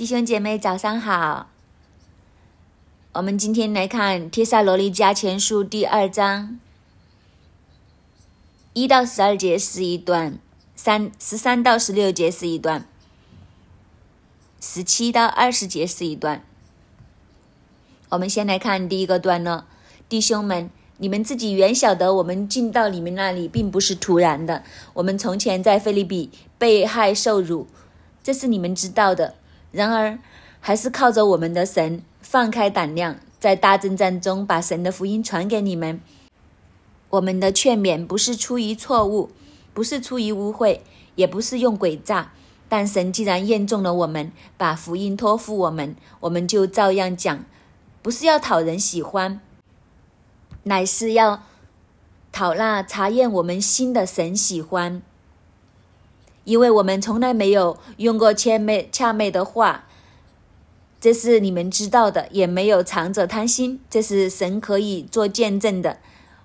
弟兄姐妹，早上好。我们今天来看《帖撒罗尼迦前书》第二章一到十二节是一段，三十三到十六节是一段，十七到二十节是一段。我们先来看第一个段落，弟兄们，你们自己原晓得，我们进到你们那里并不是突然的。我们从前在菲利比被害受辱，这是你们知道的。然而，还是靠着我们的神放开胆量，在大征战中把神的福音传给你们。我们的劝勉不是出于错误，不是出于污秽，也不是用诡诈。但神既然验中了我们，把福音托付我们，我们就照样讲，不是要讨人喜欢，乃是要讨那查验我们心的神喜欢。因为我们从来没有用过谦媚谄媚的话，这是你们知道的；也没有藏着贪心，这是神可以做见证的。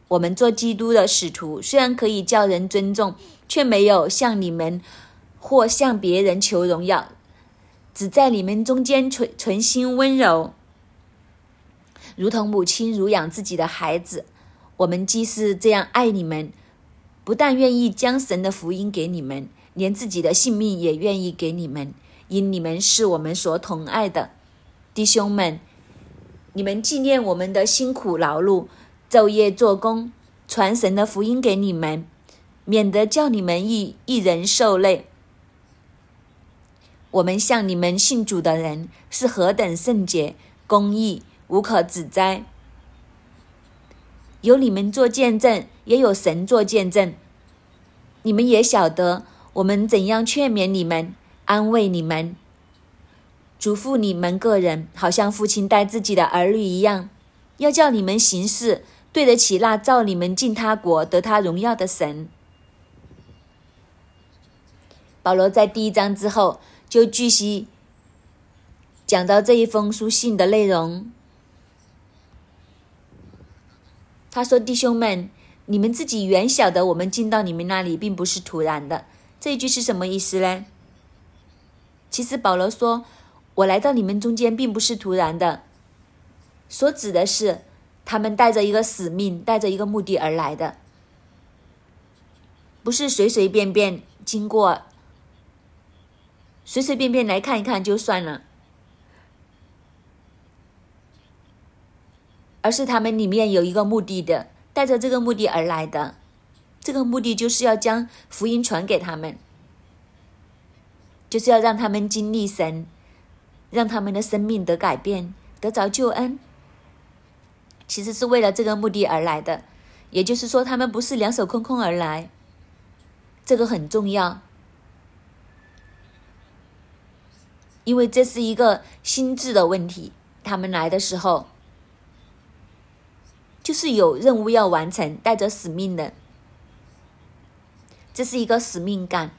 我们做基督的使徒，虽然可以叫人尊重，却没有向你们或向别人求荣耀，只在你们中间存存心温柔，如同母亲乳养自己的孩子。我们既是这样爱你们，不但愿意将神的福音给你们。连自己的性命也愿意给你们，因你们是我们所疼爱的弟兄们。你们纪念我们的辛苦劳碌，昼夜做工，传神的福音给你们，免得叫你们一一人受累。我们向你们信主的人是何等圣洁、公义、无可指摘。有你们做见证，也有神做见证。你们也晓得。我们怎样劝勉你们、安慰你们、嘱咐你们个人，好像父亲待自己的儿女一样，要叫你们行事对得起那造你们进他国、得他荣耀的神。保罗在第一章之后就继续讲到这一封书信的内容。他说：“弟兄们，你们自己原晓得，我们进到你们那里并不是突然的。”这句是什么意思呢？其实保罗说：“我来到你们中间并不是突然的。”所指的是他们带着一个使命、带着一个目的而来的，不是随随便便经过、随随便便来看一看就算了，而是他们里面有一个目的的，带着这个目的而来的。这个目的就是要将福音传给他们，就是要让他们经历神，让他们的生命得改变，得着救恩。其实是为了这个目的而来的，也就是说，他们不是两手空空而来。这个很重要，因为这是一个心智的问题。他们来的时候，就是有任务要完成，带着使命的。这是一个使命感。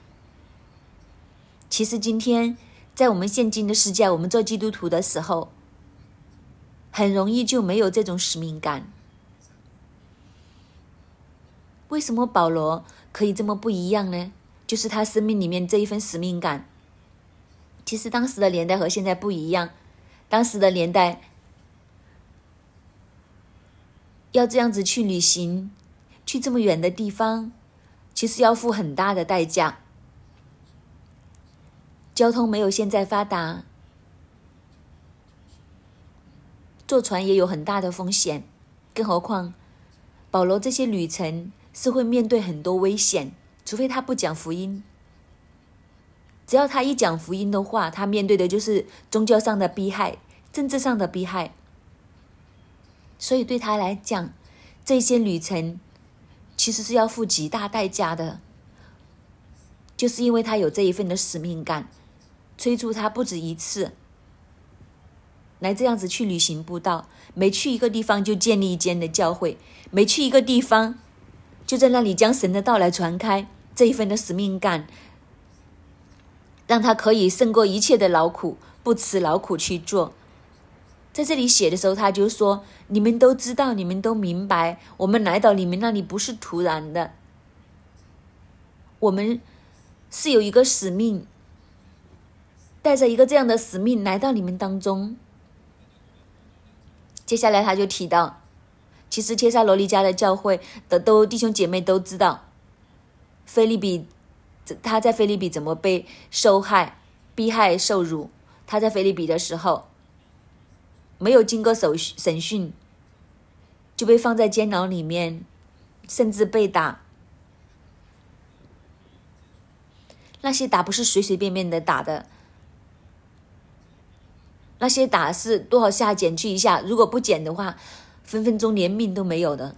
其实今天在我们现今的世界，我们做基督徒的时候，很容易就没有这种使命感。为什么保罗可以这么不一样呢？就是他生命里面这一份使命感。其实当时的年代和现在不一样，当时的年代要这样子去旅行，去这么远的地方。其实要付很大的代价，交通没有现在发达，坐船也有很大的风险，更何况保罗这些旅程是会面对很多危险，除非他不讲福音。只要他一讲福音的话，他面对的就是宗教上的逼害、政治上的逼害，所以对他来讲，这些旅程。其实是要付极大代价的，就是因为他有这一份的使命感，催促他不止一次来这样子去旅行布道，每去一个地方就建立一间的教会，每去一个地方就在那里将神的道来传开，这一份的使命感，让他可以胜过一切的劳苦，不辞劳苦去做。在这里写的时候，他就说：“你们都知道，你们都明白，我们来到你们那里不是突然的，我们是有一个使命，带着一个这样的使命来到你们当中。接下来他就提到，其实帖撒罗尼迦的教会的都弟兄姐妹都知道，菲利比他在菲利比怎么被受害、逼害、受辱。他在菲利比的时候，没有经过手审讯，就被放在监牢里面，甚至被打。那些打不是随随便便的打的。那些打是多少下减去一下，如果不减的话，分分钟连命都没有的。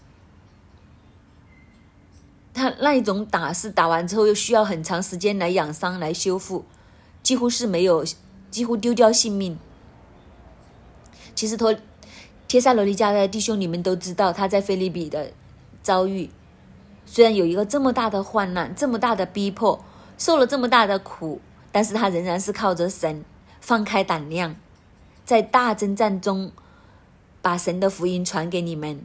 他那一种打是打完之后又需要很长时间来养伤来修复，几乎是没有，几乎丢掉性命。其实托帖萨罗尼迦的弟兄，你们都知道他在菲利比的遭遇，虽然有一个这么大的患难，这么大的逼迫，受了这么大的苦，但是他仍然是靠着神放开胆量。在大征战中，把神的福音传给你们。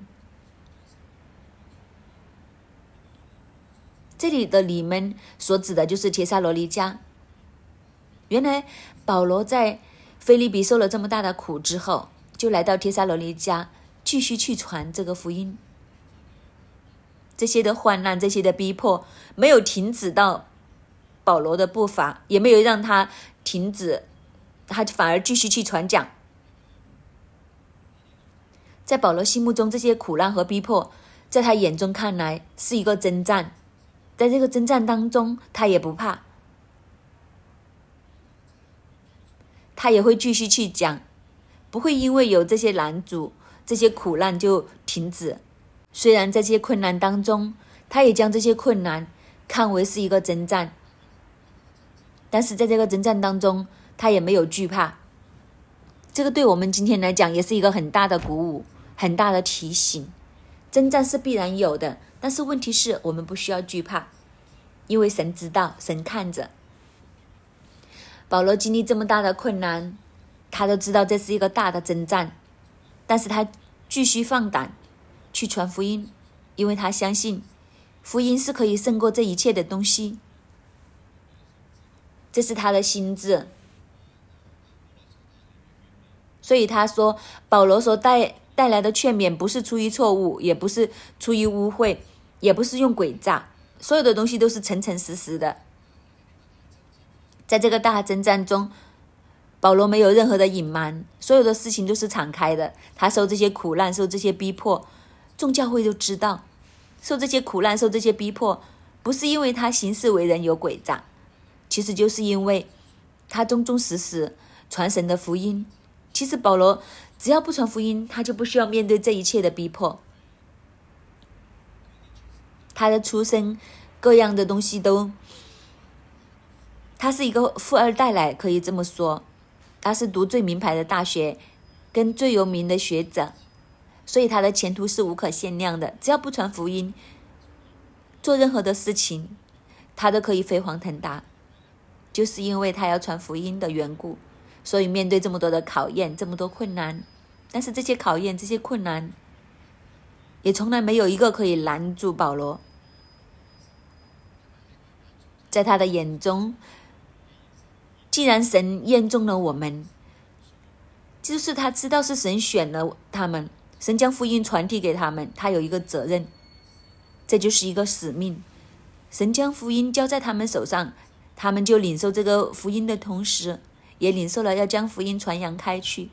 这里的你们所指的就是帖撒罗尼迦。原来保罗在菲利比受了这么大的苦之后，就来到帖撒罗尼迦，继续去传这个福音。这些的患难，这些的逼迫，没有停止到保罗的步伐，也没有让他停止。他反而继续去传讲，在保罗心目中，这些苦难和逼迫，在他眼中看来是一个征战，在这个征战当中，他也不怕，他也会继续去讲，不会因为有这些拦阻、这些苦难就停止。虽然在这些困难当中，他也将这些困难看为是一个征战，但是在这个征战当中。他也没有惧怕，这个对我们今天来讲也是一个很大的鼓舞，很大的提醒。征战是必然有的，但是问题是我们不需要惧怕，因为神知道，神看着。保罗经历这么大的困难，他都知道这是一个大的征战，但是他继续放胆去传福音，因为他相信福音是可以胜过这一切的东西。这是他的心智。所以他说，保罗所带带来的劝勉不是出于错误，也不是出于污秽，也不是用诡诈，所有的东西都是诚诚实实的。在这个大征战中，保罗没有任何的隐瞒，所有的事情都是敞开的。他受这些苦难，受这些逼迫，众教会都知道，受这些苦难，受这些逼迫，不是因为他行事为人有诡诈，其实就是因为他忠忠实实传神的福音。其实保罗只要不传福音，他就不需要面对这一切的逼迫。他的出身，各样的东西都，他是一个富二代来，可以这么说。他是读最名牌的大学，跟最有名的学者，所以他的前途是无可限量的。只要不传福音，做任何的事情，他都可以飞黄腾达，就是因为他要传福音的缘故。所以面对这么多的考验，这么多困难，但是这些考验、这些困难，也从来没有一个可以拦住保罗。在他的眼中，既然神验中了我们，就是他知道是神选了他们，神将福音传递给他们，他有一个责任，这就是一个使命。神将福音交在他们手上，他们就领受这个福音的同时。也领受了要将福音传扬开去，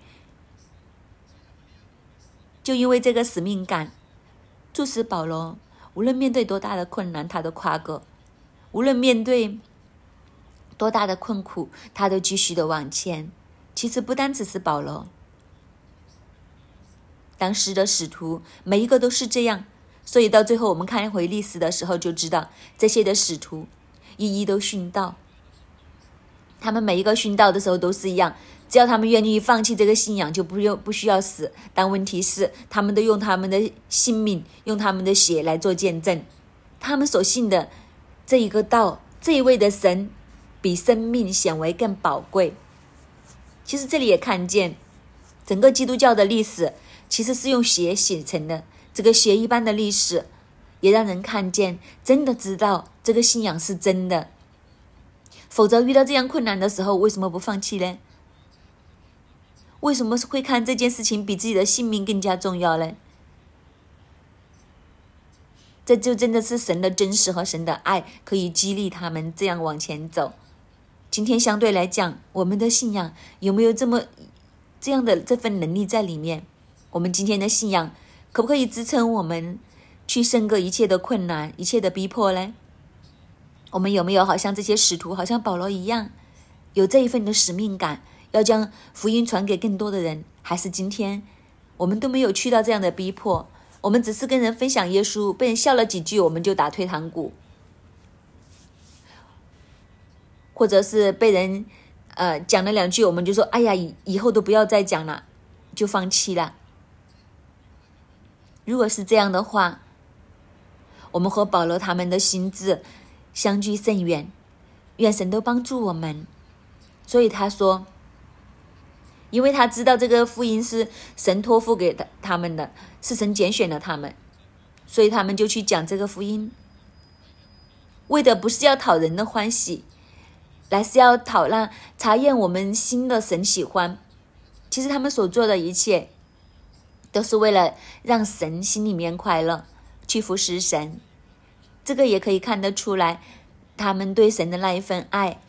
就因为这个使命感，促使保罗无论面对多大的困难，他都跨过；无论面对多大的困苦，他都继续的往前。其实不单只是保罗，当时的使徒每一个都是这样。所以到最后我们看一回历史的时候，就知道这些的使徒一一都殉道。他们每一个殉道的时候都是一样，只要他们愿意放弃这个信仰，就不用不需要死。但问题是，他们都用他们的性命、用他们的血来做见证。他们所信的这一个道，这一位的神，比生命显为更宝贵。其实这里也看见，整个基督教的历史其实是用血写成的。这个血一般的历史，也让人看见，真的知道这个信仰是真的。否则遇到这样困难的时候，为什么不放弃呢？为什么会看这件事情比自己的性命更加重要呢？这就真的是神的真实和神的爱，可以激励他们这样往前走。今天相对来讲，我们的信仰有没有这么这样的这份能力在里面？我们今天的信仰可不可以支撑我们去胜过一切的困难、一切的逼迫呢？我们有没有好像这些使徒，好像保罗一样，有这一份的使命感？要将福音传给更多的人，还是今天我们都没有去到这样的逼迫？我们只是跟人分享耶稣，被人笑了几句，我们就打退堂鼓，或者是被人呃讲了两句，我们就说：“哎呀，以以后都不要再讲了，就放弃了。”如果是这样的话，我们和保罗他们的心智相距甚远，愿神都帮助我们。所以他说。因为他知道这个福音是神托付给他他们的，是神拣选了他们，所以他们就去讲这个福音，为的不是要讨人的欢喜，来是要讨让查验我们心的神喜欢。其实他们所做的一切，都是为了让神心里面快乐，去服侍神。这个也可以看得出来，他们对神的那一份爱。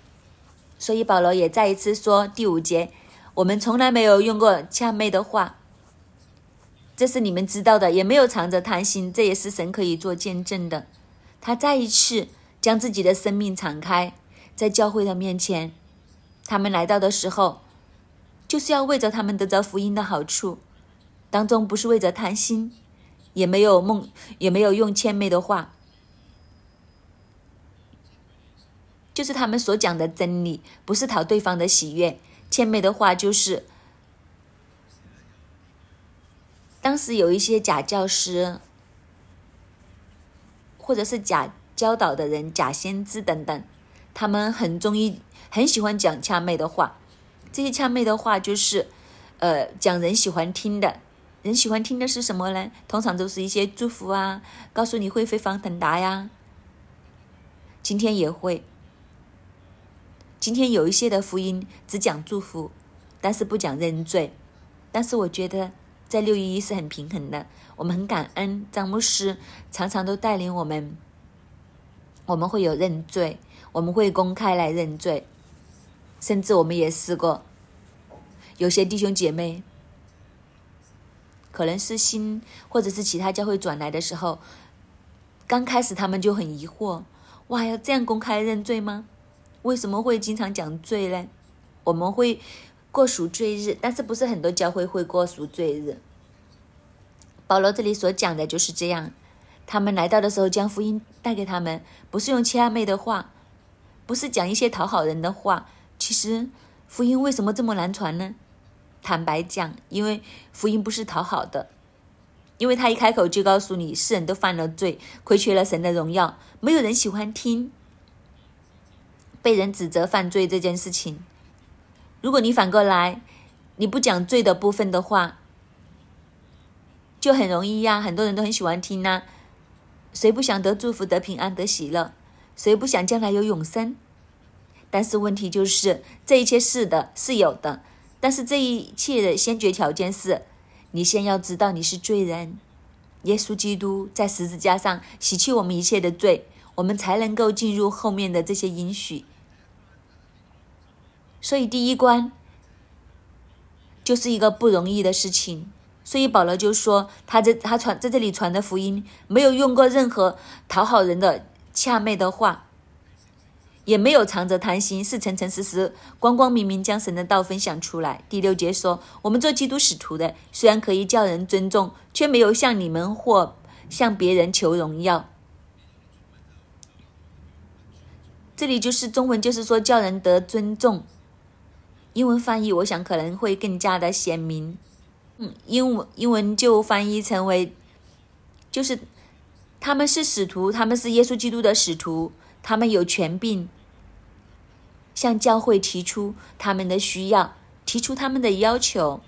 所以保罗也再一次说第五节。我们从来没有用过谄媚的话，这是你们知道的，也没有藏着贪心，这也是神可以做见证的。他再一次将自己的生命敞开在教会的面前，他们来到的时候，就是要为着他们得着福音的好处，当中不是为着贪心，也没有梦，也没有用谄媚的话，就是他们所讲的真理，不是讨对方的喜悦。谦美的话就是，当时有一些假教师，或者是假教导的人、假先知等等，他们很中意、很喜欢讲恰妹的话。这些恰妹的话就是，呃，讲人喜欢听的。人喜欢听的是什么呢？通常都是一些祝福啊，告诉你会飞黄腾达呀。今天也会。今天有一些的福音只讲祝福，但是不讲认罪。但是我觉得在六一一是很平衡的，我们很感恩张牧师常常都带领我们，我们会有认罪，我们会公开来认罪，甚至我们也试过，有些弟兄姐妹可能是新或者是其他教会转来的时候，刚开始他们就很疑惑，哇，要这样公开认罪吗？为什么会经常讲罪呢？我们会过赎罪日，但是不是很多教会会过赎罪日。保罗这里所讲的就是这样，他们来到的时候将福音带给他们，不是用谄媚的话，不是讲一些讨好人的话。其实福音为什么这么难传呢？坦白讲，因为福音不是讨好的，因为他一开口就告诉你，世人都犯了罪，亏缺了神的荣耀，没有人喜欢听。被人指责犯罪这件事情，如果你反过来，你不讲罪的部分的话，就很容易呀。很多人都很喜欢听呐。谁不想得祝福、得平安、得喜乐？谁不想将来有永生？但是问题就是，这一切是的，是有的。但是这一切的先决条件是，你先要知道你是罪人。耶稣基督在十字架上洗去我们一切的罪，我们才能够进入后面的这些应许。所以第一关就是一个不容易的事情，所以保罗就说，他在他传在这里传的福音，没有用过任何讨好人的恰妹的话，也没有藏着贪心，是诚诚实实、光光明明将神的道分享出来。第六节说，我们做基督使徒的，虽然可以叫人尊重，却没有向你们或向别人求荣耀。这里就是中文，就是说叫人得尊重。英文翻译，我想可能会更加的鲜明。嗯，英文英文就翻译成为，就是他们是使徒，他们是耶稣基督的使徒，他们有权柄向教会提出他们的需要，提出他们的要求。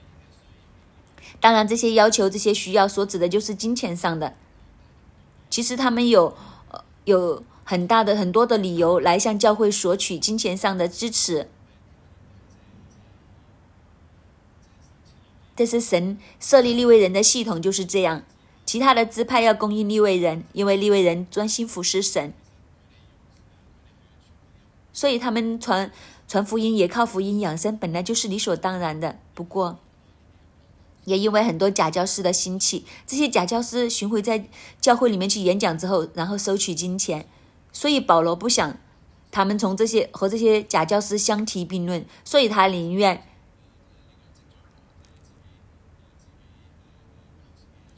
当然，这些要求、这些需要所指的就是金钱上的。其实他们有有很大的很多的理由来向教会索取金钱上的支持。这是神设立立位人的系统就是这样。其他的支派要供应立位人，因为立位人专心服侍神，所以他们传传福音也靠福音养生，本来就是理所当然的。不过，也因为很多假教师的兴起，这些假教师巡回在教会里面去演讲之后，然后收取金钱，所以保罗不想他们从这些和这些假教师相提并论，所以他宁愿。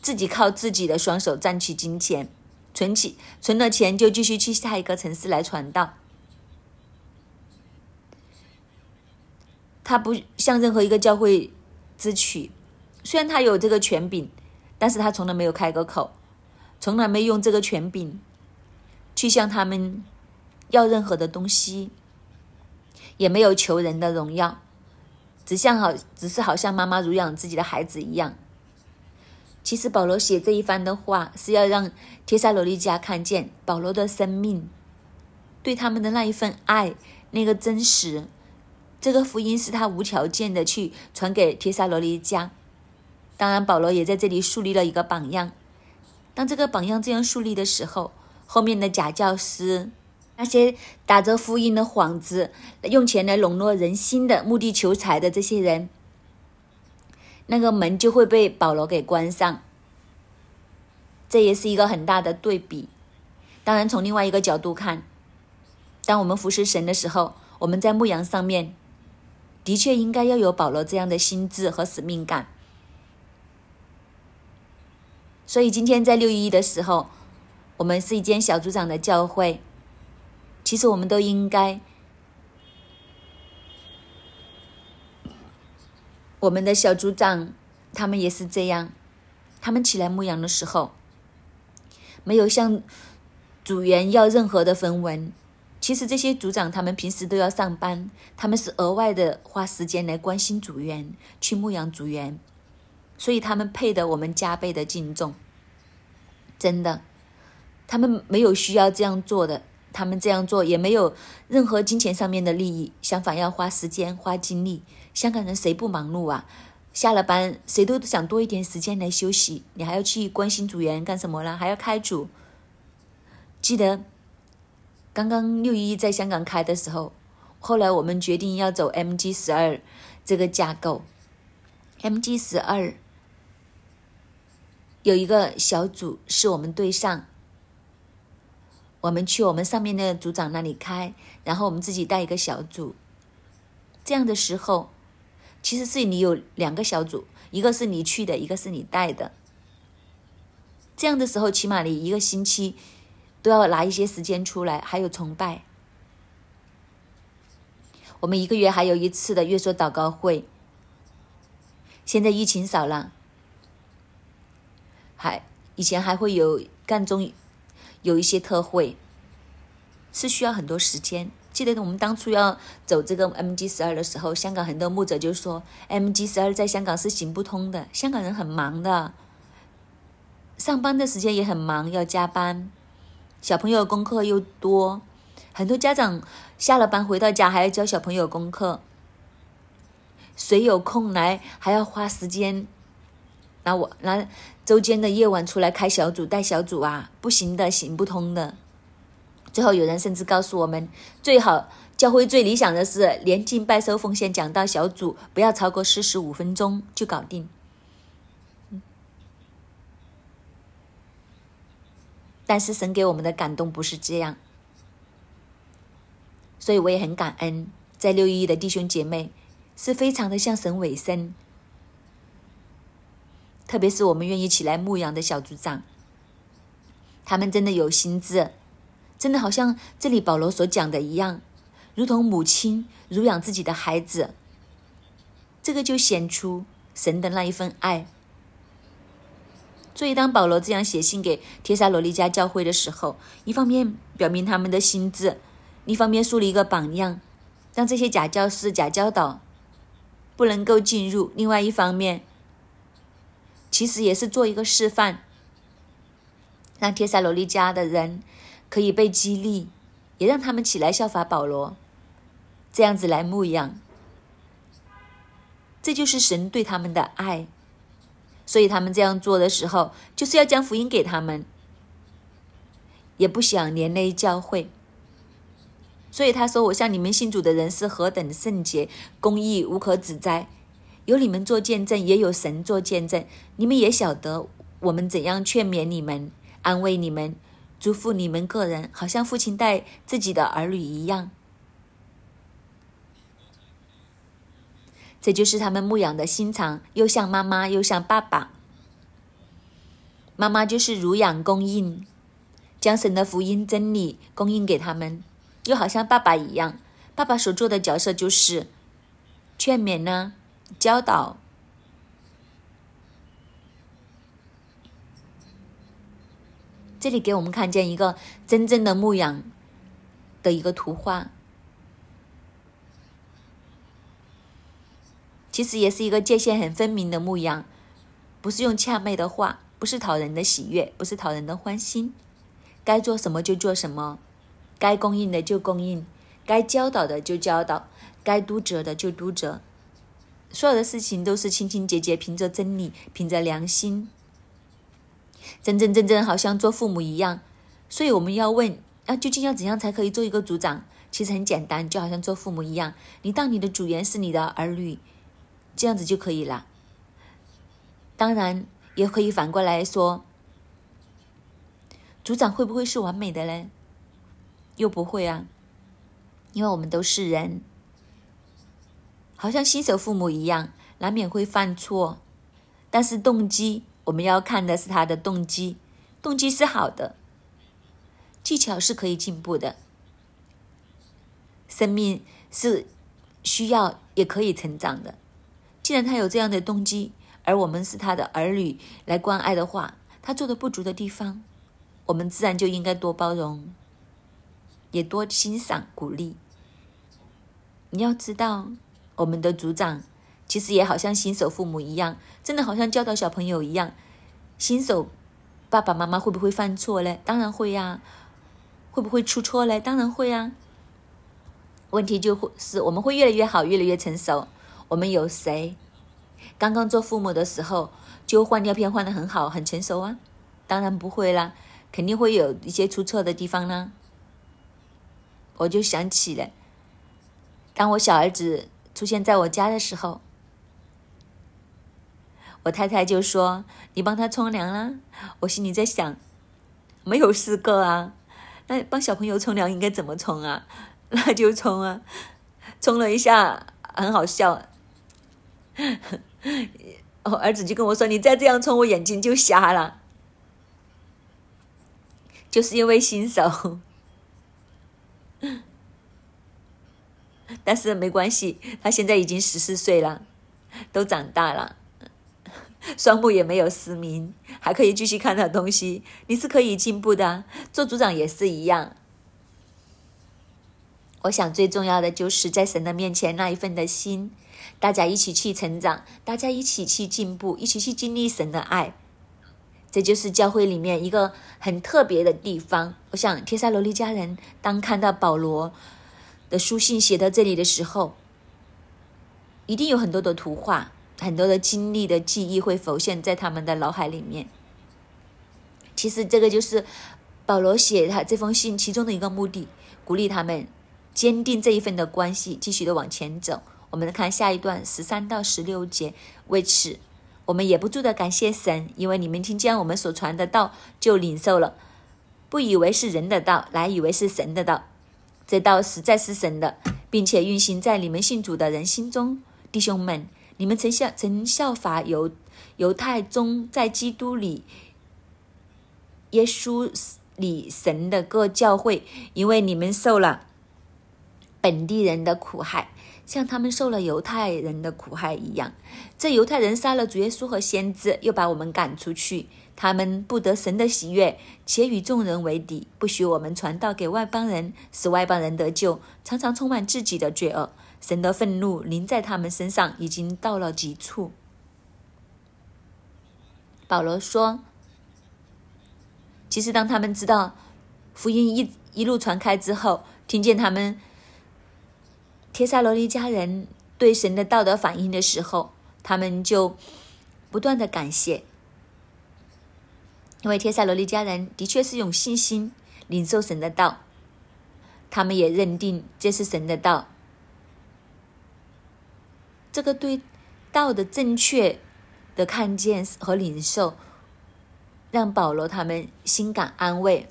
自己靠自己的双手赚取金钱，存起存了钱就继续去下一个城市来传道。他不向任何一个教会支取，虽然他有这个权柄，但是他从来没有开过口，从来没用这个权柄去向他们要任何的东西，也没有求人的荣耀，只像好只是好像妈妈乳养自己的孩子一样。其实保罗写这一番的话，是要让帖撒罗尼迦看见保罗的生命，对他们的那一份爱，那个真实。这个福音是他无条件的去传给帖撒罗尼迦。当然，保罗也在这里树立了一个榜样。当这个榜样这样树立的时候，后面的假教师，那些打着福音的幌子，用钱来笼络人心的目的求财的这些人。那个门就会被保罗给关上，这也是一个很大的对比。当然，从另外一个角度看，当我们服侍神的时候，我们在牧羊上面，的确应该要有保罗这样的心智和使命感。所以今天在六一的时候，我们是一间小组长的教会，其实我们都应该。我们的小组长，他们也是这样。他们起来牧羊的时候，没有向组员要任何的分文。其实这些组长他们平时都要上班，他们是额外的花时间来关心组员，去牧羊组员，所以他们配得我们加倍的敬重。真的，他们没有需要这样做的，他们这样做也没有任何金钱上面的利益，相反要花时间、花精力。香港人谁不忙碌啊？下了班谁都想多一点时间来休息。你还要去关心组员干什么了？还要开组。记得刚刚六一在香港开的时候，后来我们决定要走 MG 十二这个架构。MG 十二有一个小组是我们队上，我们去我们上面的组长那里开，然后我们自己带一个小组。这样的时候。其实是你有两个小组，一个是你去的，一个是你带的。这样的时候，起码你一个星期都要拿一些时间出来，还有崇拜。我们一个月还有一次的月说祷告会。现在疫情少了，还以前还会有干中有一些特惠，是需要很多时间。记得我们当初要走这个 MG 十二的时候，香港很多牧者就说，MG 十二在香港是行不通的。香港人很忙的，上班的时间也很忙，要加班，小朋友功课又多，很多家长下了班回到家还要教小朋友功课，谁有空来还要花时间，拿我拿周间的夜晚出来开小组带小组啊，不行的，行不通的。最后，有人甚至告诉我们，最好教会最理想的是连敬拜、收奉献、讲道小组，不要超过四十五分钟就搞定。但是神给我们的感动不是这样，所以我也很感恩，在六一的弟兄姐妹是非常的向神委身，特别是我们愿意起来牧养的小组长，他们真的有心智。真的好像这里保罗所讲的一样，如同母亲乳养自己的孩子，这个就显出神的那一份爱。所以，当保罗这样写信给帖撒罗尼迦教会的时候，一方面表明他们的心智，一方面树立一个榜样，让这些假教师、假教导不能够进入；另外一方面，其实也是做一个示范，让帖撒罗尼迦的人。可以被激励，也让他们起来效法保罗，这样子来牧养。这就是神对他们的爱，所以他们这样做的时候，就是要将福音给他们，也不想连累教会。所以他说：“我向你们信主的人是何等圣洁、公义、无可指摘，有你们做见证，也有神做见证。你们也晓得我们怎样劝勉你们、安慰你们、嘱咐你们个人，好像父亲带自己的儿女一样。”这就是他们牧养的心肠，又像妈妈，又像爸爸。妈妈就是乳养供应，将神的福音真理供应给他们，又好像爸爸一样。爸爸所做的角色就是劝勉呢，教导。这里给我们看见一个真正的牧羊的一个图画。其实也是一个界限很分明的牧羊，不是用谄媚的话，不是讨人的喜悦，不是讨人的欢心，该做什么就做什么，该供应的就供应，该教导的就教导，该督责的就督责，所有的事情都是清清洁洁，凭着真理，凭着良心，真真正正好像做父母一样。所以我们要问：啊，究竟要怎样才可以做一个组长？其实很简单，就好像做父母一样，你当你的组员是你的儿女。这样子就可以了。当然，也可以反过来说，组长会不会是完美的呢？又不会啊，因为我们都是人，好像新手父母一样，难免会犯错。但是动机，我们要看的是他的动机，动机是好的，技巧是可以进步的，生命是需要也可以成长的。既然他有这样的动机，而我们是他的儿女来关爱的话，他做的不足的地方，我们自然就应该多包容，也多欣赏鼓励。你要知道，我们的组长其实也好像新手父母一样，真的好像教导小朋友一样。新手爸爸妈妈会不会犯错嘞？当然会呀。会不会出错嘞？当然会啊。问题就会是我们会越来越好，越来越成熟。我们有谁刚刚做父母的时候就换尿片换的很好很成熟啊？当然不会啦，肯定会有一些出错的地方呢。我就想起了，当我小儿子出现在我家的时候，我太太就说：“你帮他冲凉啦。”我心里在想，没有试过啊，那帮小朋友冲凉应该怎么冲啊？那就冲啊，冲了一下，很好笑。我儿子就跟我说：“你再这样冲，我眼睛就瞎了。”就是因为新手，但是没关系，他现在已经十四岁了，都长大了，双目也没有失明，还可以继续看到东西。你是可以进步的，做组长也是一样。我想最重要的就是在神的面前那一份的心。大家一起去成长，大家一起去进步，一起去经历神的爱，这就是教会里面一个很特别的地方。我想，帖撒罗尼迦人当看到保罗的书信写到这里的时候，一定有很多的图画、很多的经历的记忆会浮现在他们的脑海里面。其实，这个就是保罗写他这封信其中的一个目的，鼓励他们坚定这一份的关系，继续的往前走。我们来看下一段十三到十六节。为此，我们也不住的感谢神，因为你们听见我们所传的道，就领受了，不以为是人的道，乃以为是神的道。这道实在是神的，并且运行在你们信主的人心中。弟兄们，你们曾效曾效法犹犹太宗在基督里耶稣里神的各教会，因为你们受了本地人的苦害。像他们受了犹太人的苦害一样，这犹太人杀了主耶稣和先知，又把我们赶出去。他们不得神的喜悦，且与众人为敌，不许我们传道给外邦人，使外邦人得救，常常充满自己的罪恶。神的愤怒临在他们身上，已经到了极处。保罗说：“其实当他们知道福音一一路传开之后，听见他们帖撒罗尼迦人对神的道德反应的时候，他们就不断的感谢，因为帖撒罗尼迦人的确是用信心领受神的道，他们也认定这是神的道。这个对道的正确的看见和领受，让保罗他们心感安慰。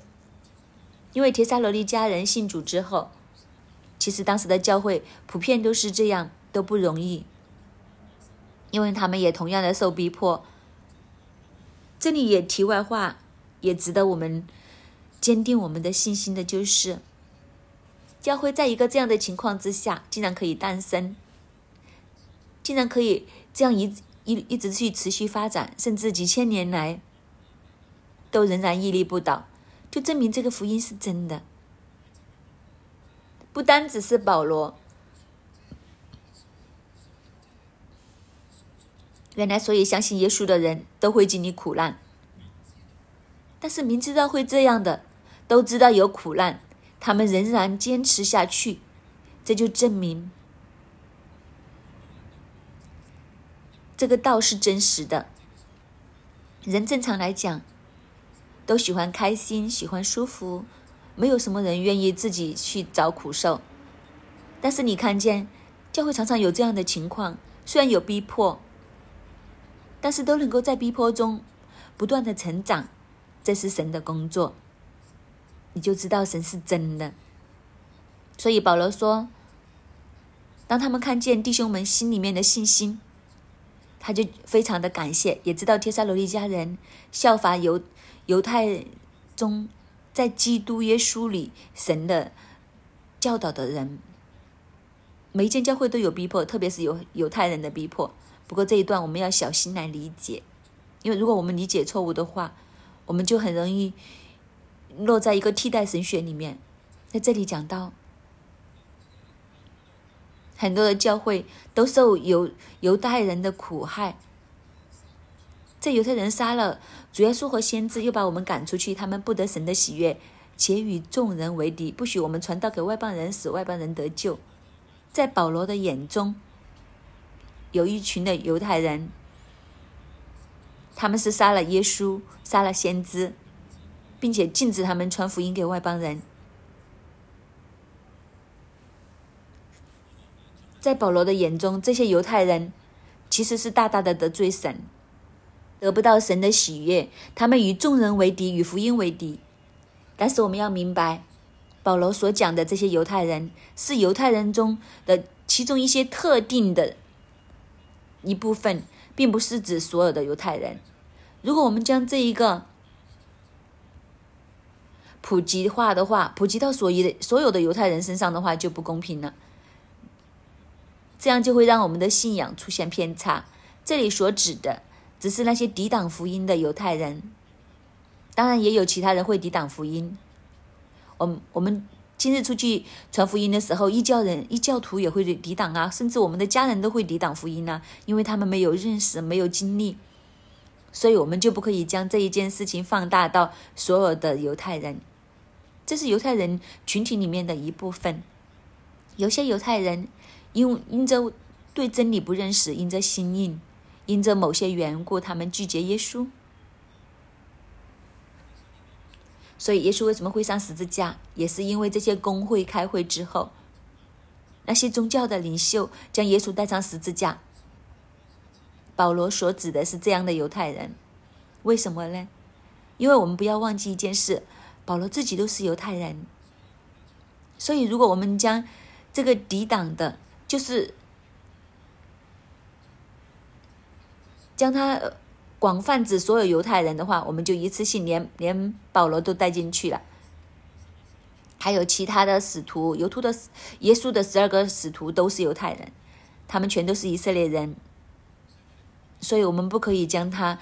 因为帖撒罗尼迦人信主之后，其实当时的教会普遍都是这样，都不容易，因为他们也同样的受逼迫。这里也题外话，也值得我们坚定我们的信心的，就是教会在一个这样的情况之下，竟然可以诞生，竟然可以这样一一一直去持续发展，甚至几千年来都仍然屹立不倒。就证明这个福音是真的，不单只是保罗。原来，所有相信耶稣的人都会经历苦难，但是明知道会这样的，都知道有苦难，他们仍然坚持下去，这就证明这个道是真实的。人正常来讲。都喜欢开心，喜欢舒服，没有什么人愿意自己去找苦受。但是你看见教会常常有这样的情况，虽然有逼迫，但是都能够在逼迫中不断的成长，这是神的工作，你就知道神是真的。所以保罗说，当他们看见弟兄们心里面的信心，他就非常的感谢，也知道帖撒罗尼家人效法犹。犹太中，在基督耶稣里神的教导的人，每一间教会都有逼迫，特别是犹犹太人的逼迫。不过这一段我们要小心来理解，因为如果我们理解错误的话，我们就很容易落在一个替代神学里面。在这里讲到，很多的教会都受犹犹太人的苦害。这犹太人杀了主耶稣和先知，又把我们赶出去，他们不得神的喜悦，且与众人为敌，不许我们传道给外邦人，使外邦人得救。在保罗的眼中，有一群的犹太人，他们是杀了耶稣，杀了先知，并且禁止他们传福音给外邦人。在保罗的眼中，这些犹太人其实是大大的得罪神。得不到神的喜悦，他们与众人为敌，与福音为敌。但是我们要明白，保罗所讲的这些犹太人，是犹太人中的其中一些特定的一部分，并不是指所有的犹太人。如果我们将这一个普及化的话，普及到所有的所有的犹太人身上的话，就不公平了。这样就会让我们的信仰出现偏差。这里所指的。只是那些抵挡福音的犹太人，当然也有其他人会抵挡福音。我我们今日出去传福音的时候，异教人、异教徒也会抵挡啊，甚至我们的家人都会抵挡福音啊，因为他们没有认识、没有经历，所以我们就不可以将这一件事情放大到所有的犹太人。这是犹太人群体里面的一部分。有些犹太人因因着对真理不认识，因着心硬。因着某些缘故，他们拒绝耶稣，所以耶稣为什么会上十字架？也是因为这些工会开会之后，那些宗教的领袖将耶稣带上十字架。保罗所指的是这样的犹太人，为什么呢？因为我们不要忘记一件事，保罗自己都是犹太人，所以如果我们将这个抵挡的，就是。将他广泛指所有犹太人的话，我们就一次性连连保罗都带进去了。还有其他的使徒，犹突的耶稣的十二个使徒都是犹太人，他们全都是以色列人，所以我们不可以将他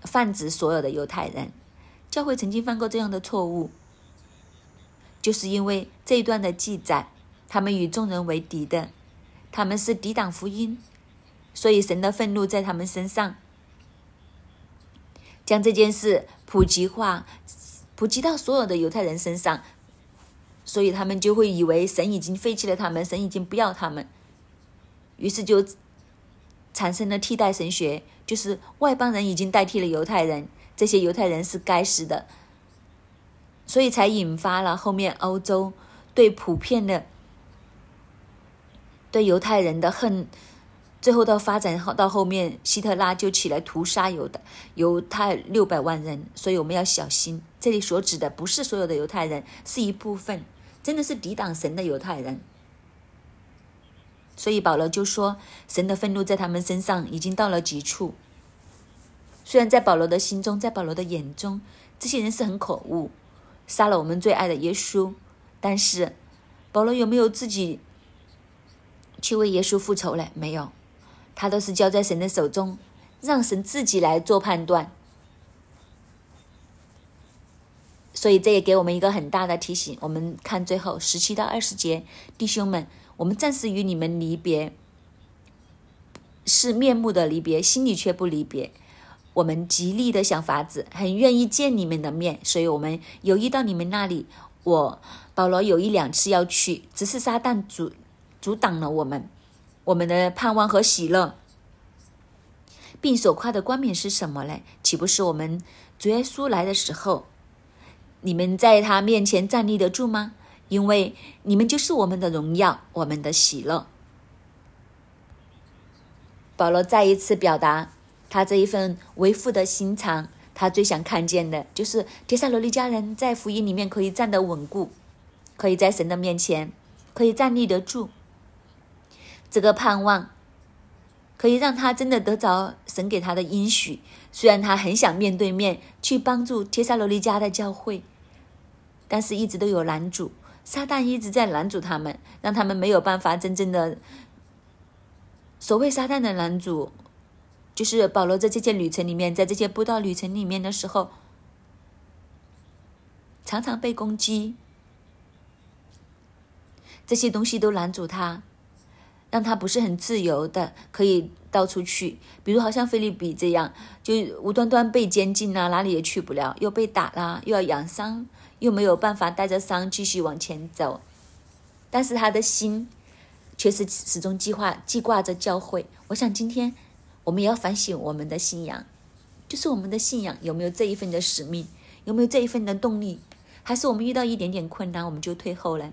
泛指所有的犹太人。教会曾经犯过这样的错误，就是因为这一段的记载，他们与众人为敌的，他们是抵挡福音。所以神的愤怒在他们身上，将这件事普及化、普及到所有的犹太人身上，所以他们就会以为神已经废弃了他们，神已经不要他们，于是就产生了替代神学，就是外邦人已经代替了犹太人，这些犹太人是该死的，所以才引发了后面欧洲对普遍的对犹太人的恨。最后到发展到后面，希特拉就起来屠杀犹的犹太六百万人，所以我们要小心。这里所指的不是所有的犹太人，是一部分，真的是抵挡神的犹太人。所以保罗就说，神的愤怒在他们身上已经到了极处。虽然在保罗的心中，在保罗的眼中，这些人是很可恶，杀了我们最爱的耶稣，但是保罗有没有自己去为耶稣复仇了？没有。他都是交在神的手中，让神自己来做判断。所以这也给我们一个很大的提醒。我们看最后十七到二十节，弟兄们，我们暂时与你们离别，是面目的离别，心里却不离别。我们极力的想法子，很愿意见你们的面，所以我们有意到你们那里。我保罗有一两次要去，只是撒旦阻阻挡了我们。我们的盼望和喜乐，并所夸的冠冕是什么呢？岂不是我们主耶稣来的时候，你们在他面前站立得住吗？因为你们就是我们的荣耀，我们的喜乐。保罗再一次表达他这一份为父的心肠，他最想看见的就是帖撒罗尼家人在福音里面可以站得稳固，可以在神的面前可以站立得住。这个盼望可以让他真的得着神给他的应许，虽然他很想面对面去帮助帖撒罗尼迦的教会，但是一直都有拦阻，撒旦一直在拦阻他们，让他们没有办法真正的。所谓撒旦的拦阻，就是保罗在这些旅程里面，在这些布道旅程里面的时候，常常被攻击，这些东西都拦阻他。让他不是很自由的，可以到处去，比如好像菲利比这样，就无端端被监禁啊，哪里也去不了，又被打啦，又要养伤，又没有办法带着伤继续往前走。但是他的心却是始终计划记挂着教会。我想今天我们也要反省我们的信仰，就是我们的信仰有没有这一份的使命，有没有这一份的动力，还是我们遇到一点点困难我们就退后了？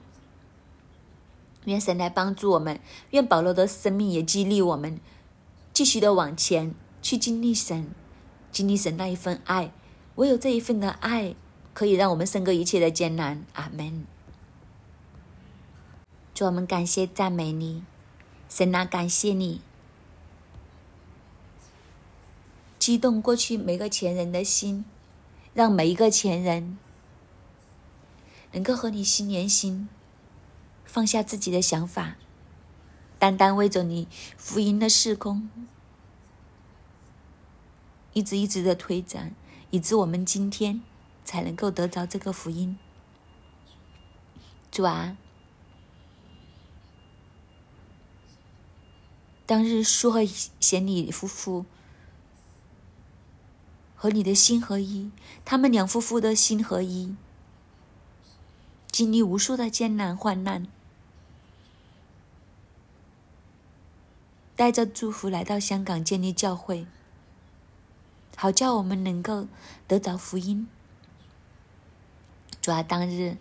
愿神来帮助我们，愿保罗的生命也激励我们，继续的往前去经历神，经历神那一份爱。唯有这一份的爱，可以让我们胜过一切的艰难。阿门。主，我们感谢赞美你，神啊，感谢你，激动过去每个前人的心，让每一个前人能够和你心连心。放下自己的想法，单单为着你福音的事工，一直一直的推展，以致我们今天才能够得着这个福音。主啊，当日书和贤礼夫妇和你的心合一，他们两夫妇的心合一，经历无数的艰难患难。带着祝福来到香港建立教会，好叫我们能够得着福音。主啊，当日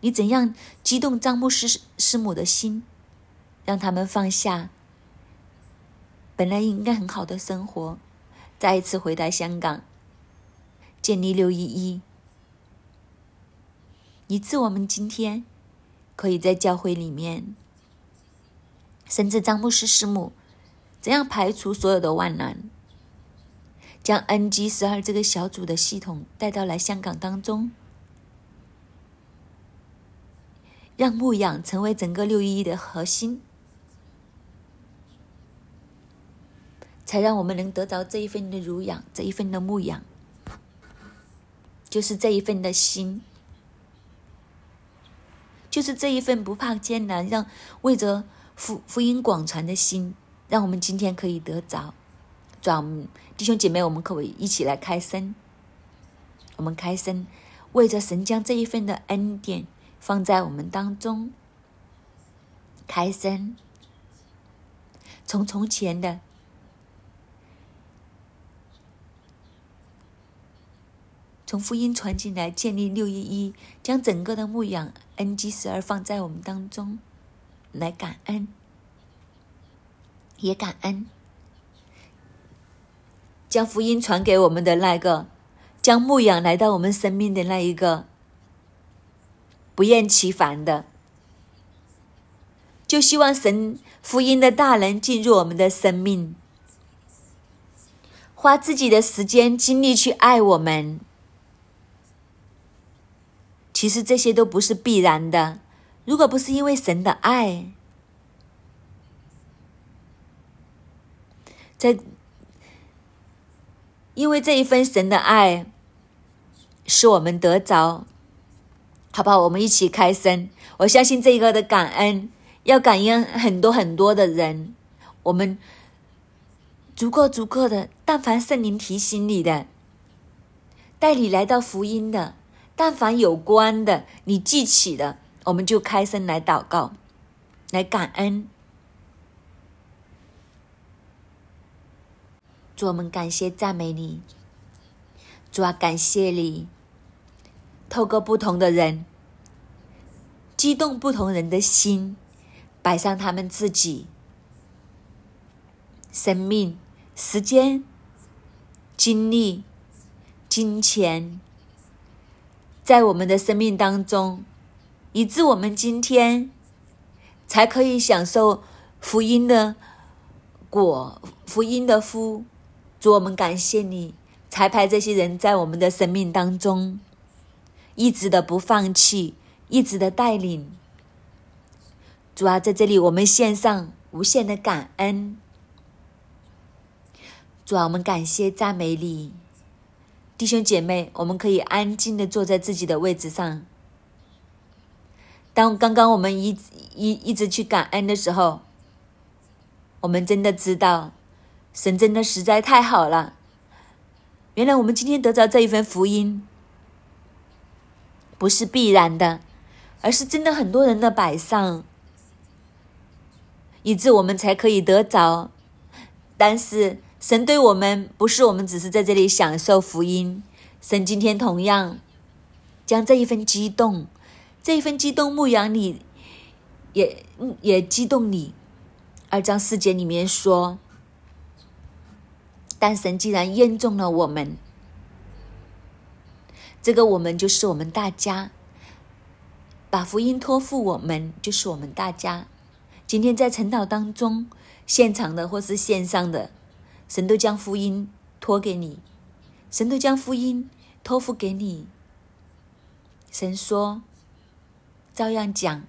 你怎样激动张牧师师母的心，让他们放下本来应该很好的生活，再一次回到香港建立六一一，以致我们今天可以在教会里面，甚至张牧师师母。怎样排除所有的万难，将 NG 十二这个小组的系统带到来香港当中，让牧养成为整个六一一的核心，才让我们能得到这一份的儒养，这一份的牧养，就是这一份的心，就是这一份不怕艰难，让为着福福音广传的心。让我们今天可以得着，转弟兄姐妹，我们可不可以一起来开声。我们开声，为着神将这一份的恩典放在我们当中，开声，从从前的。从福音传进来，建立六一一，将整个的牧养恩基十二放在我们当中，来感恩，也感恩，将福音传给我们的那个，将牧养来到我们生命的那一个，不厌其烦的，就希望神福音的大能进入我们的生命，花自己的时间精力去爱我们。其实这些都不是必然的，如果不是因为神的爱，在因为这一份神的爱，使我们得着，好不好？我们一起开声，我相信这一个的感恩要感恩很多很多的人，我们足够足够的，但凡圣灵提醒你的，带你来到福音的。但凡有关的，你记起的，我们就开声来祷告，来感恩。主，我们感谢赞美你。主啊，感谢你，透过不同的人，激动不同人的心，摆上他们自己生命、时间、精力、金钱。在我们的生命当中，以致我们今天才可以享受福音的果、福音的福。主，我们感谢你，才派这些人在我们的生命当中，一直的不放弃，一直的带领。主啊，在这里我们献上无限的感恩。主啊，我们感谢赞美你。弟兄姐妹，我们可以安静的坐在自己的位置上。当刚刚我们一一一直去感恩的时候，我们真的知道，神真的实在太好了。原来我们今天得着这一份福音，不是必然的，而是真的很多人的摆上，以致我们才可以得着。但是。神对我们不是我们只是在这里享受福音，神今天同样将这一份激动，这一份激动牧养你，也也激动你。二章四节里面说，但神既然验中了我们，这个我们就是我们大家，把福音托付我们就是我们大家。今天在晨祷当中，现场的或是线上的。神都将福音托给你，神都将福音托付给你。神说：“照样讲，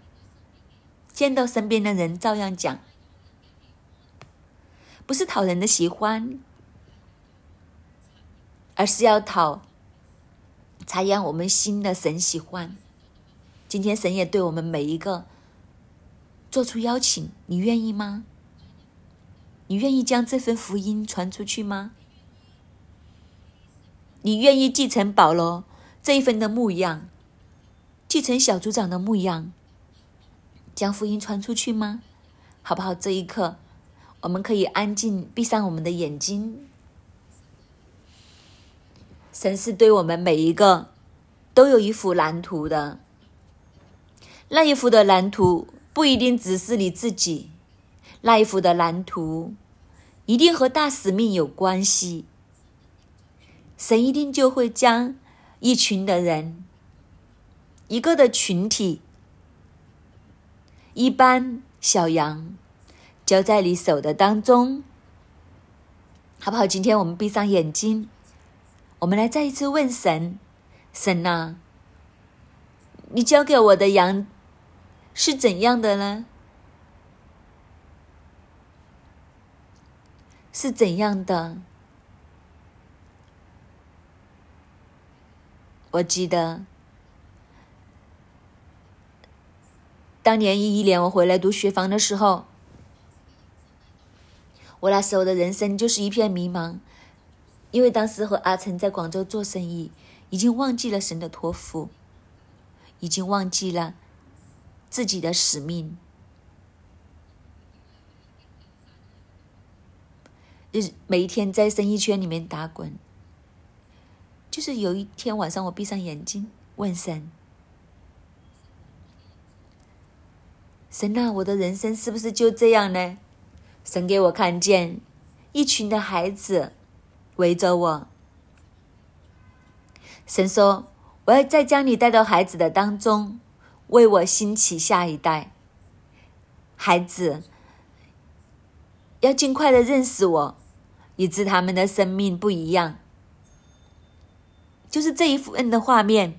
见到身边的人照样讲，不是讨人的喜欢，而是要讨才让我们心的神喜欢。今天神也对我们每一个做出邀请，你愿意吗？”你愿意将这份福音传出去吗？你愿意继承保罗这一份的牧养，继承小组长的牧养，将福音传出去吗？好不好？这一刻，我们可以安静闭上我们的眼睛。神是对我们每一个都有一幅蓝图的，那一幅的蓝图不一定只是你自己。那一幅的蓝图，一定和大使命有关系。神一定就会将一群的人，一个的群体，一般小羊，交在你手的当中，好不好？今天我们闭上眼睛，我们来再一次问神：神呐，你交给我的羊是怎样的呢？是怎样的？我记得当年一一年我回来读学房的时候，我那时候的人生就是一片迷茫，因为当时和阿成在广州做生意，已经忘记了神的托付，已经忘记了自己的使命。日每一天在生意圈里面打滚，就是有一天晚上我闭上眼睛问神：“神啊，我的人生是不是就这样呢？”神给我看见一群的孩子围着我。神说：“我要再将你带到孩子的当中，为我兴起下一代。孩子要尽快的认识我。”以致他们的生命不一样，就是这一幅恩的画面。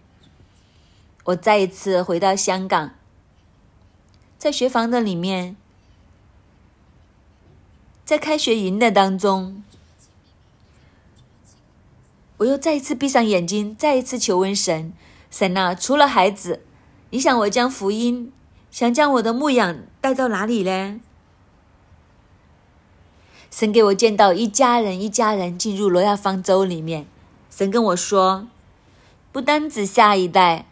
我再一次回到香港，在学房的里面，在开学营的当中，我又再一次闭上眼睛，再一次求问神：神啊，除了孩子，你想我将福音，想将我的牧养带到哪里呢？神给我见到一家人，一家人进入罗亚方舟里面。神跟我说，不单指下一代，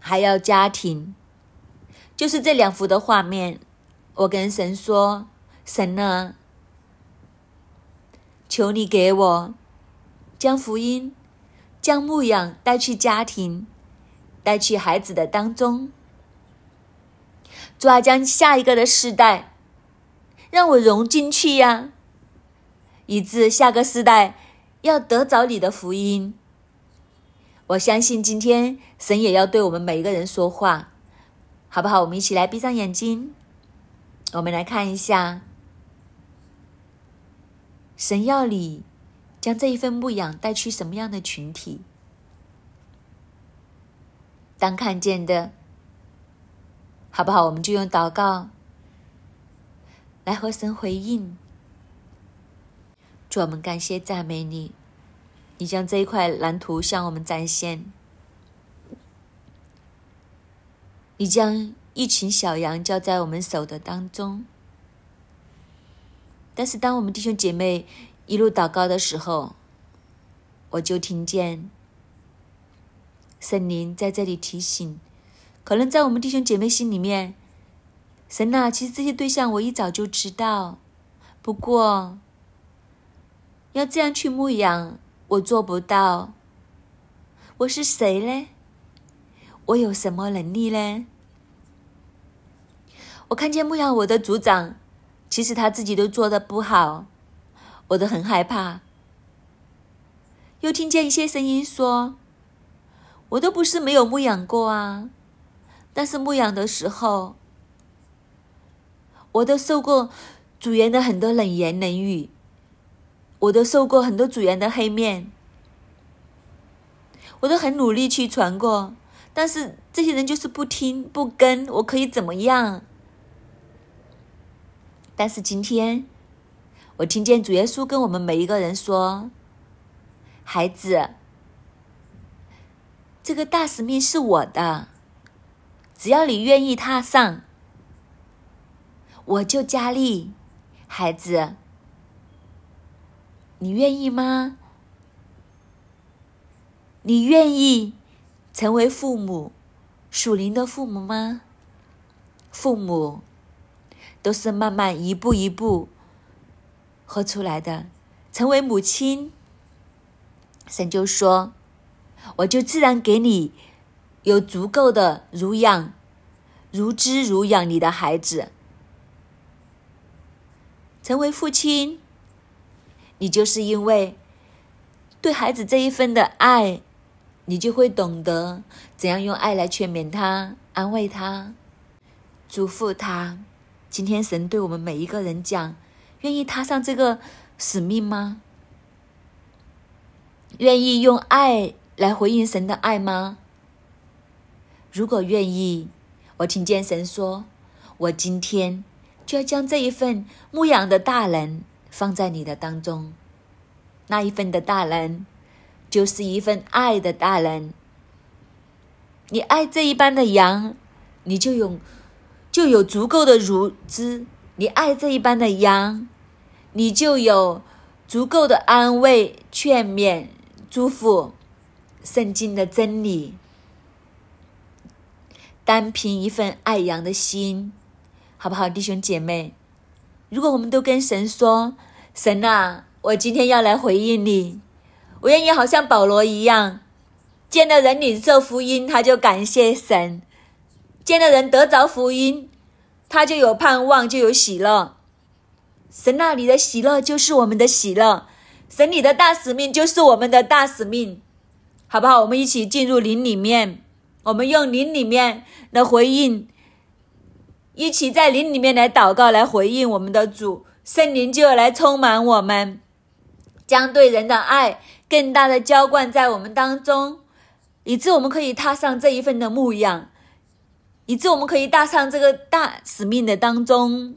还要家庭。就是这两幅的画面，我跟神说：“神啊，求你给我将福音、将牧养带去家庭，带去孩子的当中，主啊将下一个的世代。”让我融进去呀，以致下个世代要得着你的福音。我相信今天神也要对我们每一个人说话，好不好？我们一起来闭上眼睛，我们来看一下，神要你将这一份牧养带去什么样的群体？当看见的，好不好？我们就用祷告。来和神回应，祝我们感谢赞美你，你将这一块蓝图向我们展现，你将一群小羊交在我们手的当中。但是当我们弟兄姐妹一路祷告的时候，我就听见圣灵在这里提醒，可能在我们弟兄姐妹心里面。神呐，其实这些对象我一早就知道，不过要这样去牧养，我做不到。我是谁呢？我有什么能力呢？我看见牧养我的组长，其实他自己都做的不好，我都很害怕。又听见一些声音说，我都不是没有牧养过啊，但是牧养的时候。我都受过组员的很多冷言冷语，我都受过很多组员的黑面，我都很努力去传过，但是这些人就是不听不跟，我可以怎么样？但是今天，我听见主耶稣跟我们每一个人说：“孩子，这个大使命是我的，只要你愿意踏上。”我就佳丽，孩子，你愿意吗？你愿意成为父母，属灵的父母吗？父母都是慢慢一步一步喝出来的。成为母亲，神就说：“我就自然给你有足够的乳养，如之如养你的孩子。”成为父亲，你就是因为对孩子这一份的爱，你就会懂得怎样用爱来劝勉他、安慰他、嘱咐他。今天神对我们每一个人讲：愿意踏上这个使命吗？愿意用爱来回应神的爱吗？如果愿意，我听见神说：“我今天。”就要将这一份牧养的大人放在你的当中，那一份的大人，就是一份爱的大人。你爱这一般的羊，你就有就有足够的乳汁；你爱这一般的羊，你就有足够的安慰、劝勉、祝福。圣经的真理，单凭一份爱羊的心，好不好，弟兄姐妹？如果我们都跟神说：“神啊，我今天要来回应你，我愿意好像保罗一样，见了人领受福音，他就感谢神；见了人得着福音，他就有盼望，就有喜乐。神那里的喜乐就是我们的喜乐，神你的大使命就是我们的大使命。”好不好？我们一起进入林里面，我们用林里面的回应，一起在林里面来祷告，来回应我们的主，圣灵就要来充满我们，将对人的爱更大的浇灌在我们当中，以致我们可以踏上这一份的牧养，以致我们可以踏上这个大使命的当中。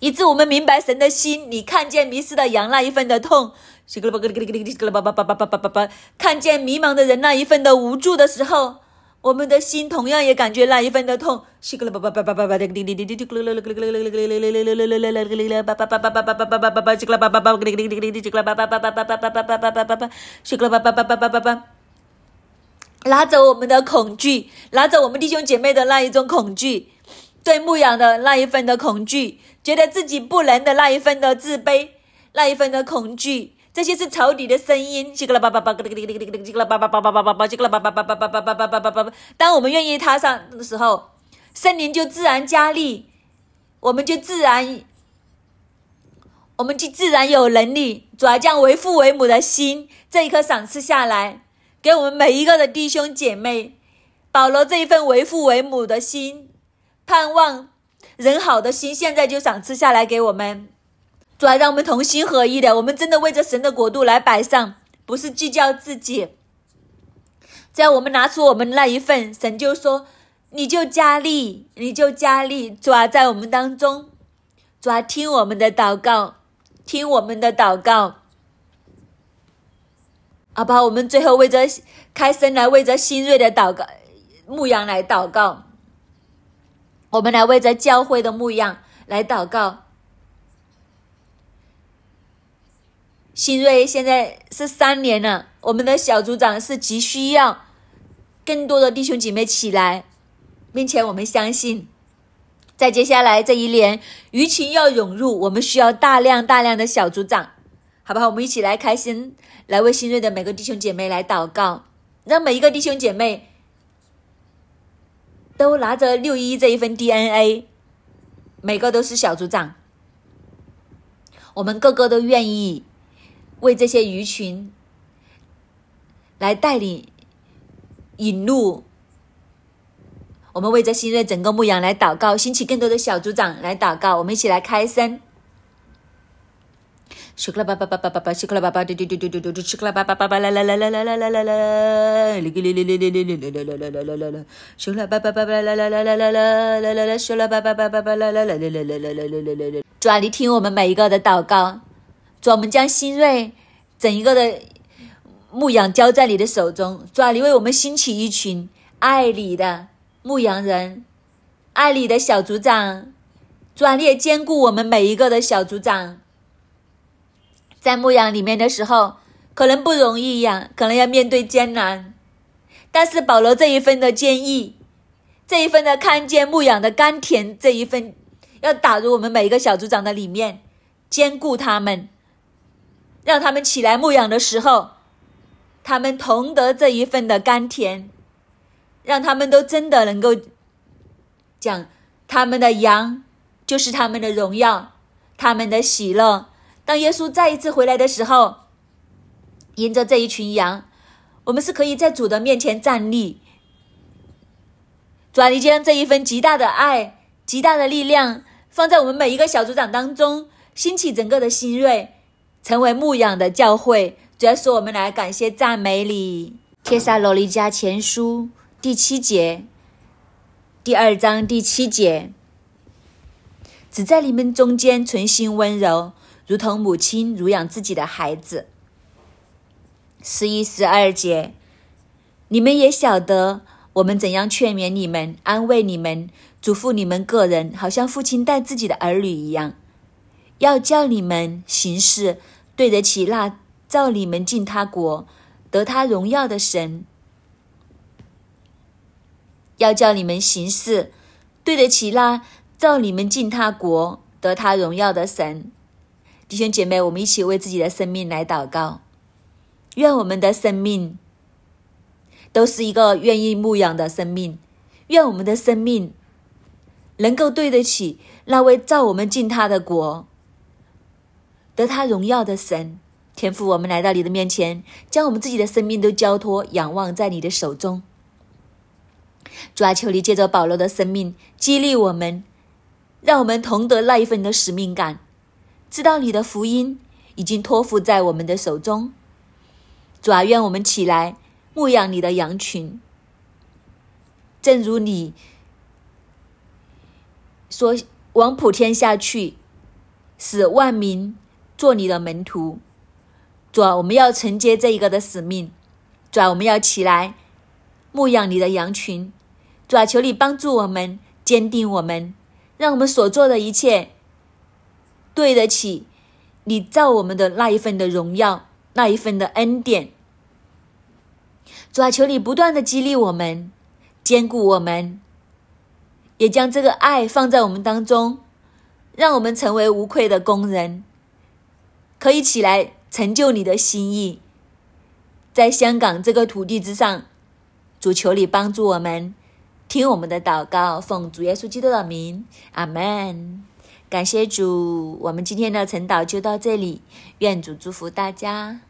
以致我们明白神的心，你看见迷失的羊那一份的痛，看见迷茫的人那一份的无助的时候，我们的心同样也感觉那一份的痛。拉走我们的恐惧，拉走我们弟兄姐妹的那一种恐惧，对牧羊的那一份的恐惧。觉得自己不能的那一份的自卑，那一份的恐惧，这些是仇敌的声音。当我们愿意踏上的时候，圣灵就自然加力，我们就自然，我们就自然有能力，主要将为父为母的心这一颗赏赐下来，给我们每一个的弟兄姐妹。保罗这一份为父为母的心，盼望。人好的心，现在就赏赐下来给我们，主要让我们同心合一的，我们真的为着神的国度来摆上，不是计较自己。只要我们拿出我们那一份，神就说：“你就加力，你就加力。”主要在我们当中，主要听我们的祷告，听我们的祷告。好吧，我们最后为着开声来，为着新锐的祷告牧羊来祷告。我们来为着教会的牧养来祷告。新锐现在是三年了，我们的小组长是急需要更多的弟兄姐妹起来，并且我们相信，在接下来这一年，鱼群要涌入，我们需要大量大量的小组长，好不好？我们一起来开心，来为新锐的每个弟兄姐妹来祷告，让每一个弟兄姐妹。都拿着六一这一份 DNA，每个都是小组长。我们个个都愿意为这些鱼群来带领引路。我们为这新锐整个牧羊来祷告，兴起更多的小组长来祷告。我们一起来开声。咻克啦叭叭叭叭叭叭，咻克啦叭叭嘟嘟嘟嘟嘟嘟，咻克啦叭叭叭叭啦啦啦啦啦啦啦啦啦，哩个哩哩哩哩哩哩哩哩哩哩哩哩哩，咻啦叭叭叭叭啦啦啦啦啦啦啦啦啦，咻啦叭叭叭叭叭啦啦啦啦啦啦啦啦啦啦啦。主啊，你听我们每一个的祷告，主，我们将新锐整一个的牧羊交在你的手中。主啊，你为我们兴起一群爱你的牧羊人，爱你的小组长。主啊，你也兼顾我们每一个的小组长。在牧羊里面的时候，可能不容易呀，可能要面对艰难。但是保罗这一份的坚毅，这一份的看见牧养的甘甜，这一份要打入我们每一个小组长的里面，兼顾他们，让他们起来牧养的时候，他们同得这一份的甘甜，让他们都真的能够讲他们的羊就是他们的荣耀，他们的喜乐。当耶稣再一次回来的时候，迎着这一群羊，我们是可以在主的面前站立。主啊，你将这一份极大的爱、极大的力量放在我们每一个小组长当中，兴起整个的新锐，成为牧养的教会。主要是我们来感谢赞美你。帖撒罗尼迦前书第七节，第二章第七节，只在你们中间存心温柔，如同母亲乳养自己的孩子。十一、十二节，你们也晓得我们怎样劝勉你们、安慰你们、嘱咐你们个人，好像父亲待自己的儿女一样，要叫你们行事对得起那造你们进他国。得他荣耀的神，要叫你们行事对得起那造你们进他国、得他荣耀的神。弟兄姐妹，我们一起为自己的生命来祷告，愿我们的生命都是一个愿意牧养的生命，愿我们的生命能够对得起那位造我们进他的国、得他荣耀的神。天父，我们来到你的面前，将我们自己的生命都交托、仰望在你的手中。主啊，求你借着保罗的生命激励我们，让我们同得那一份的使命感，知道你的福音已经托付在我们的手中。主啊，愿我们起来牧养你的羊群，正如你说：“往普天下去，使万民做你的门徒。”主啊，我们要承接这一个的使命。主啊，我们要起来牧养你的羊群。主啊，求你帮助我们，坚定我们，让我们所做的一切对得起你造我们的那一份的荣耀，那一份的恩典。主啊，求你不断的激励我们，坚固我们，也将这个爱放在我们当中，让我们成为无愧的工人，可以起来。成就你的心意，在香港这个土地之上，主求你帮助我们，听我们的祷告，奉主耶稣基督的名，阿门。感谢主，我们今天的晨祷就到这里，愿主祝福大家。